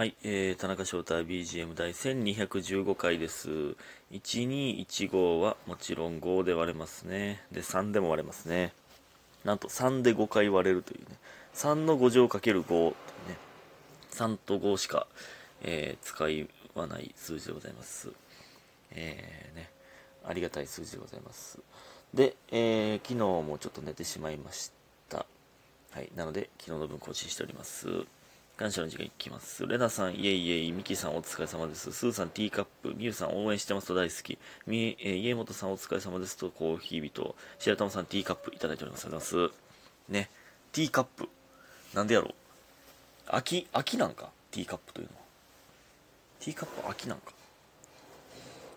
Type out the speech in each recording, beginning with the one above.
はい、えー、田中翔太 BGM 第1215回です。1215はもちろん5で割れますね。で、3でも割れますね。なんと3で5回割れるというね。3の5乗かける5というね。3と5しか、えー使いはない数字でございます。えー、ね、ありがたい数字でございます。で、えー昨日もちょっと寝てしまいました。はい。なので、昨日の分更新しております。感謝の時間いきます。レナさん、イエイイエイ、ミキさんお疲れ様です。スーさん、ティーカップ、ミユさん応援してますと大好き。み、えー家元さんお疲れ様ですとコーヒー人。白玉さん、ティーカップいただいております。ありがとうございます。ね。ティーカップ。なんでやろう秋、秋なんか？ティーカップというのは。ティーカップ秋なんか？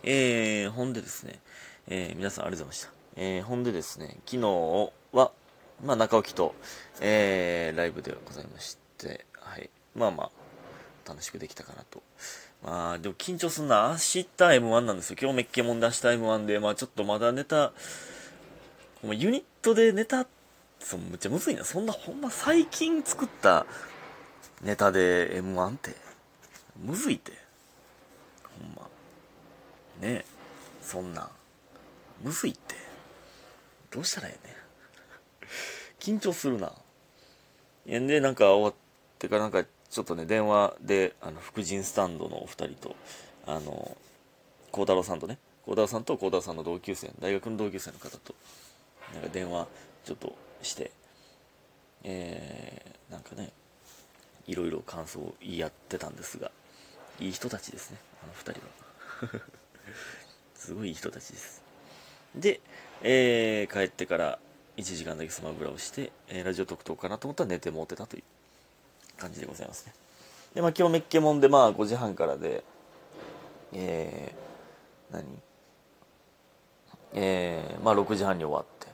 えー、ほんでですね、えー皆さんありがとうございました。えーほんでですね、昨日は、まあ、中置きと、えーライブでございまして、はい。まあまあ、楽しくできたかなと。まあ、でも緊張すんな。明日 M1 なんですよ。今日メッケモンで明日 M1 で、まあちょっとまだネタ、ほんまユニットでネタ、そ、むっちゃむずいな。そんなほんま最近作ったネタで M1 って、むずいって。ほんま。ねえ、そんな。むずいって。どうしたらええねん。緊張するな。いやで、なんか終わってからなんかちょっとね、電話で、あの、福神スタンドのお二人と、あの、孝太郎さんとね、孝太郎さんと孝太郎さんの同級生、大学の同級生の方と、なんか電話ちょっとして、えー、なんかね、いろいろ感想を言い合ってたんですが、いい人たちですね、あの二人は。すごいいい人たちです。で、えー帰ってから1時間だけスマブラをして、えーラジオ特等かなと思ったら寝てもうてたという感じでございますね。で、まあ今日メッケモンでまあ5時半からで、えー、何？えー、まあ6時半に終わって、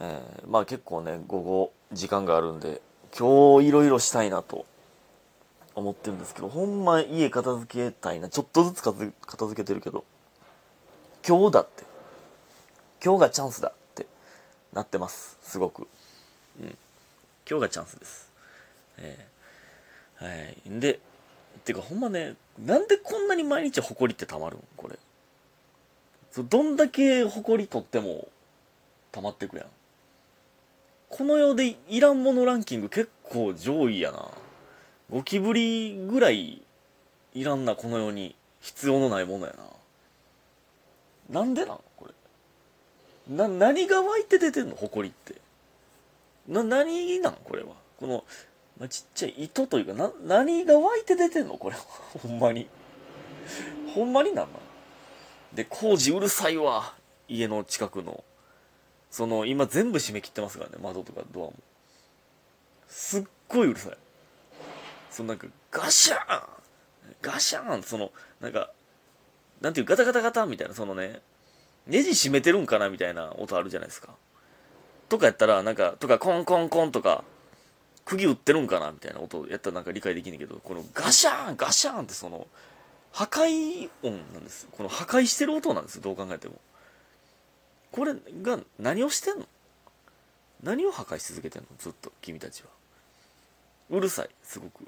えーまあ結構ね、午後時間があるんで、今日いろいろしたいなと思ってるんですけど、ほんま家片付けたいな。ちょっとずつ片付けてるけど、今日だって。今日がチャンスだってなってます。すごく。うん。今日がチャンスです。えーはい。で、てかほんまね、なんでこんなに毎日埃って溜まるん？これ。どんだけ埃取っても溜まってくやん。この世でいらんものランキング結構上位やな。ゴキブリぐらいいらんな、この世に。必要のないものやな。なんでなん？これ。な、何が湧いて出てんの？埃って。な、何なん？これは。この、まあ、ちっちゃい糸というか、な、何が湧いて出てんの？これ。ほんまに。ほんまになんなで、工事うるさいわ。家の近くの。その、今全部閉め切ってますからね。窓とかドアも。すっごいうるさい。そのなんか、ガシャーンガシャーンその、なんか、なんていう、ガタガタガタみたいな、そのね、ネジ閉めてるんかな？みたいな音あるじゃないですか。とかやったら、なんか、とか、コンコンコンとか、釘打ってるんかなみたいな音やったらなんか理解できんねんけど、このガシャーンガシャーンってその、破壊音なんです。この破壊してる音なんです、どう考えても。これが何をしてんの？何を破壊し続けてんの？ずっと、君たちは。うるさい、すごく。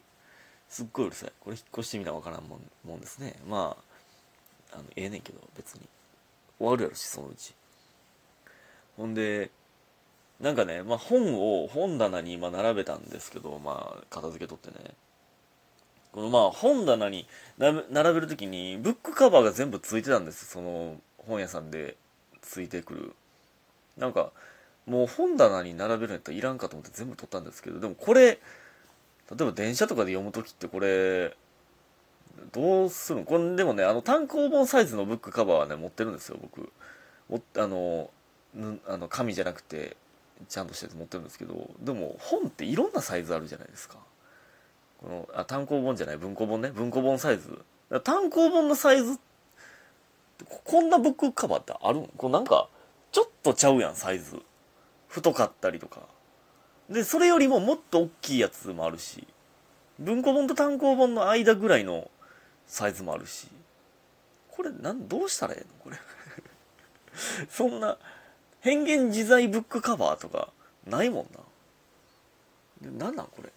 すっごいうるさい。これ引っ越してみなわからんもんもんですね。まあ、あの、ええねんけど、別に。終わるやろし、そのうち。ほんで、なんかね、まあ本を本棚に今並べたんですけど、まあ片付けとってね。このまあ本棚に並べるときにブックカバーが全部ついてたんですその本屋さんでついてくる。なんか、もう本棚に並べるんやったらいらんかと思って全部取ったんですけど、でもこれ、例えば電車とかで読むときってこれ、どうするの？これでもね、あの単行本サイズのブックカバーはね、持ってるんですよ、僕。もあの、あの紙じゃなくて、ちゃんとしたやつ持ってるんですけど、でも本っていろんなサイズあるじゃないですか。この、あ、単行本じゃない、文庫本ね。文庫本サイズ。単行本のサイズ、ここんなブックカバーってあるん？こうなんか、ちょっとちゃうやん、サイズ。太かったりとか。で、それよりももっと大きいやつもあるし、文庫本と単行本の間ぐらいのサイズもあるし、これ、なん、どうしたらええの？これ。そんな、変幻自在ブックカバーとか、ないもんな。なんなんこれ？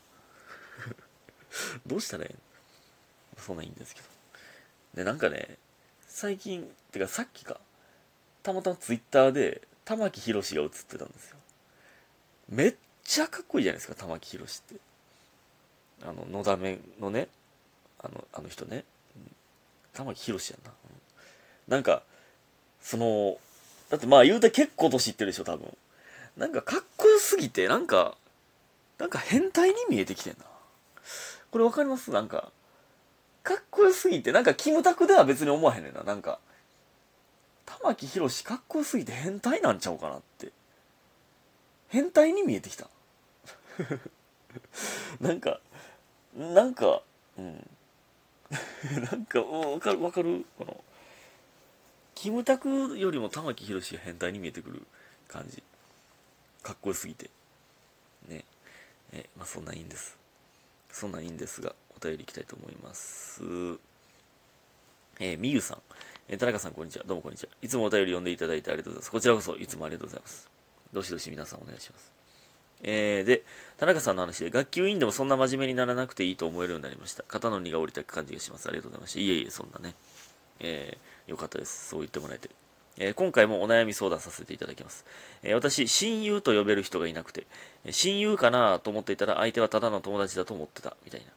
どうしたらええそんなんいいんですけど。で、なんかね、最近、てかさっきか、たまたまツイッターで、玉木宏が映ってたんですよ。めっちゃかっこいいじゃないですか、玉木宏って。あの、のだめのね、あの、あの人ね。玉木宏やんな。なんか、その、だってまあ言うて結構年いってるでしょ、多分。なんかかっこよすぎて、なんか、なんか変態に見えてきてんな。これわかります？なんか、かっこよすぎて、なんかキムタクでは別に思わへんねんな。なんか、玉木宏かっこよすぎて変態なんちゃうかなって。変態に見えてきた。なんか、なんか、うん。なんか、わかる、わかるこの、キムタクよりも玉木宏が変態に見えてくる感じ。かっこよすぎて。ね。え、まあそんなんいいんです。そんなんいいんですが、お便りいきたいと思います。えー、みゆさん。えー、田中さん、こんにちは。どうもこんにちは。いつもお便り読んでいただいてありがとうございます。こちらこそ、いつもありがとうございます。どしどし皆さんお願いします。えー、で、田中さんの話で、学級委員でもそんな真面目にならなくていいと思えるようになりました。肩の荷が下りた感じがします。ありがとうございました。いえいえ、そんなね。えー、よかったです。そう言ってもらえて。えー、今回もお悩み相談させていただきます。えー、私、親友と呼べる人がいなくて、親友かなと思っていたら相手はただの友達だと思ってた、みたいな。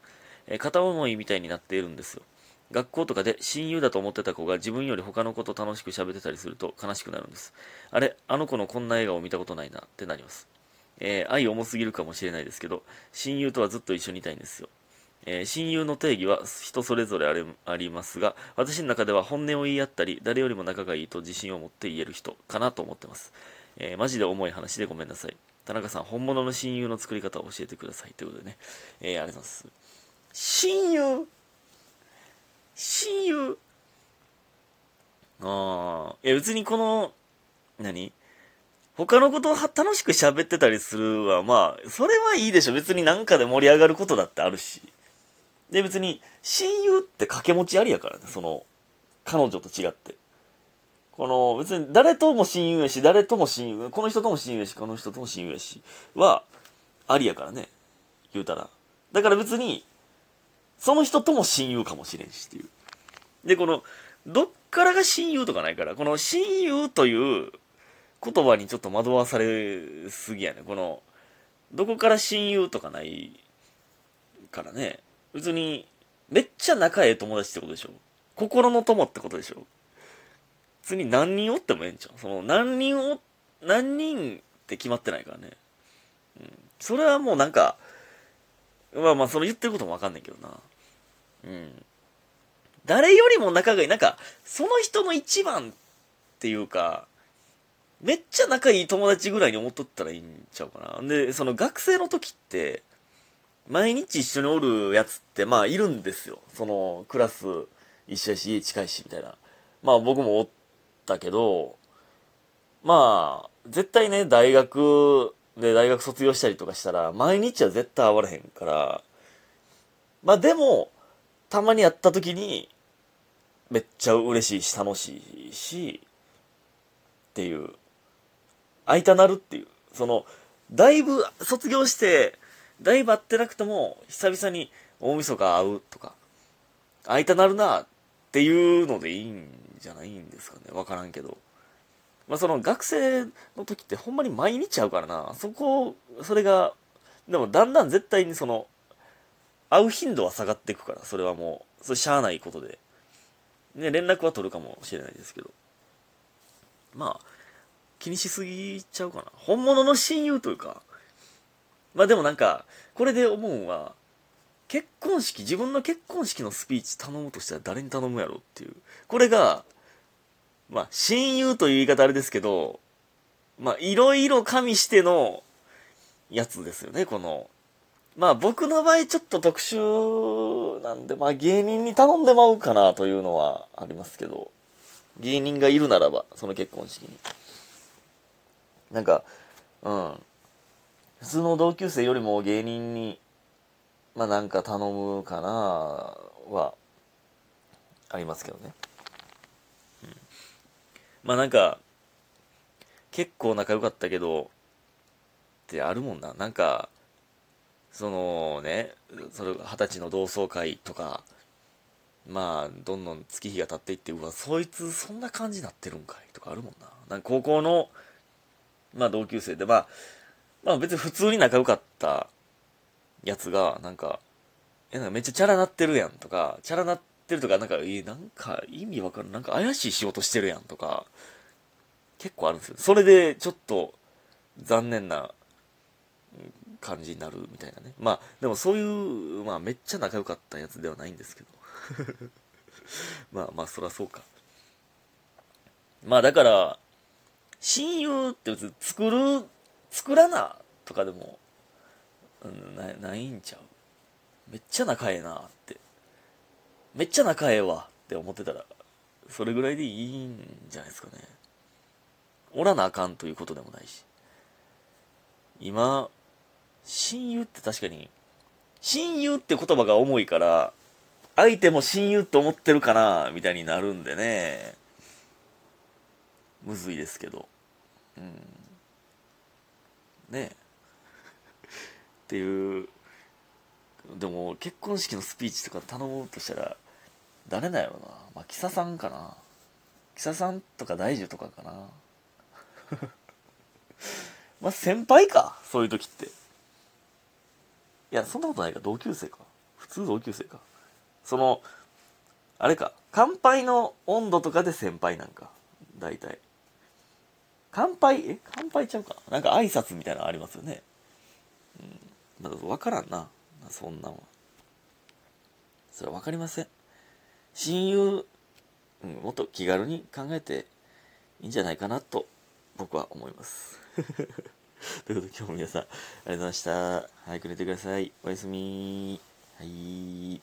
え片思いみたいになっているんですよ。学校とかで親友だと思ってた子が自分より他の子と楽しく喋ってたりすると悲しくなるんです。あれ、あの子のこんな笑顔見たことないなってなります。えー、愛重すぎるかもしれないですけど、親友とはずっと一緒にいたいんですよ。えー、親友の定義は人それぞれあれありますが、私の中では本音を言い合ったり、誰よりも仲がいいと自信を持って言える人かなと思ってます。えー、マジで重い話でごめんなさい。田中さん、本物の親友の作り方を教えてください。ということでね、えー、ありがとうございます。親友？親友？ああ、いや別にこの、何？他のことを楽しく喋ってたりするは、まあ、それはいいでしょ。別になんかで盛り上がることだってあるし。で、別に、親友って掛け持ちありやからね、その、彼女と違って。この、別に誰とも親友やし、誰とも親友、この人とも親友やし、この人とも親友やし、は、ありやからね。言うたら。だから別に、その人とも親友かもしれんしっていう。で、この、どっからが親友とかないから、この親友という言葉にちょっと惑わされすぎやね。この、どこから親友とかないからね。別に、めっちゃ仲ええ友達ってことでしょ？心の友ってことでしょ？別に何人おってもええんちゃう？その、何人お、何人って決まってないからね。うん。それはもうなんか、まあまあ、その言ってることもわかんないけどな。うん。誰よりも仲がいい。なんか、その人の一番っていうか、めっちゃ仲いい友達ぐらいに思っとったらいいんちゃうかな。で、その学生の時って、毎日一緒におるやつって、まあいるんですよ。その、クラス一緒やし、家近いし、みたいな。まあ僕もおったけど、まあ、絶対ね、大学で大学卒業したりとかしたら、毎日は絶対会われへんから、まあでも、たまに会った時に、めっちゃ嬉しいし、楽しいし、っていう会いたなるっていう。その、だいぶ卒業して、だいぶ会ってなくても、久々に大晦日会うとか、会いたなるなっていうのでいいんじゃないんですかね。わからんけど。まあその学生の時ってほんまに毎日会うからな。そこ、それが、でもだんだん絶対にその、会う頻度は下がっていくから、それはもう、それしゃあないことで。ね、連絡は取るかもしれないですけど。まあ、気にしすぎちゃうかな。本物の親友というか。まあでもなんか、これで思うのは、結婚式、自分の結婚式のスピーチ頼むとしたら誰に頼むやろっていう。これが、まあ、親友という言い方あれですけど、まあ、いろいろ加味してのやつですよね、この。まあ、僕の場合ちょっと特殊なんで、まあ、芸人に頼んでまうかなというのはありますけど、芸人がいるならば、その結婚式に。なんか、うん。普通の同級生よりも芸人に、まあなんか頼むかなは、ありますけどね。うん。まあなんか、結構仲良かったけど、ってあるもんな。なんか、そのね、それ、二十歳の同窓会とか、まあどんどん月日が経っていってうわそいつそんな感じになってるんかいとかあるもんななんか高校のまあ同級生でまあまあ別に普通に仲良かったやつがなんかえなんかめっちゃチャラなってるやんとかチャラなってるとかなんかえなんか意味わかるなんか怪しい仕事してるやんとか結構あるんですよ。それでちょっと残念な感じになるみたいなね。まあでもそういうまあめっちゃ仲良かったやつではないんですけど。まあまあそらそうか。まあだから親友って別に作る作らなとかでも、うん、なないんちゃう。めっちゃ仲ええなって。めっちゃ仲ええわって思ってたらそれぐらいでいいんじゃないですかね。おらなあかんということでもないし。今親友って確かに親友って言葉が重いから相手も親友って思ってるかなみたいになるんでね。むずいですけど。うん。ね。っていう。でも結婚式のスピーチとか頼もうとしたら誰だよな。まあキサさんかな。キサさんとか大樹とかかな。まあ先輩かそういう時って。いやそんなことないか。同級生か。普通同級生か。そのあれか。乾杯の温度とかで先輩なんか。大体。乾杯？え乾杯ちゃうかな？んか挨拶みたいなのありますよね。うん。まだ分からんな。そんなん。はそれは分かりません。親友、うん、もっと気軽に考えていいんじゃないかなと僕は思います。ということで今日も皆さんありがとうございました。早く寝てください。おやすみ。はい。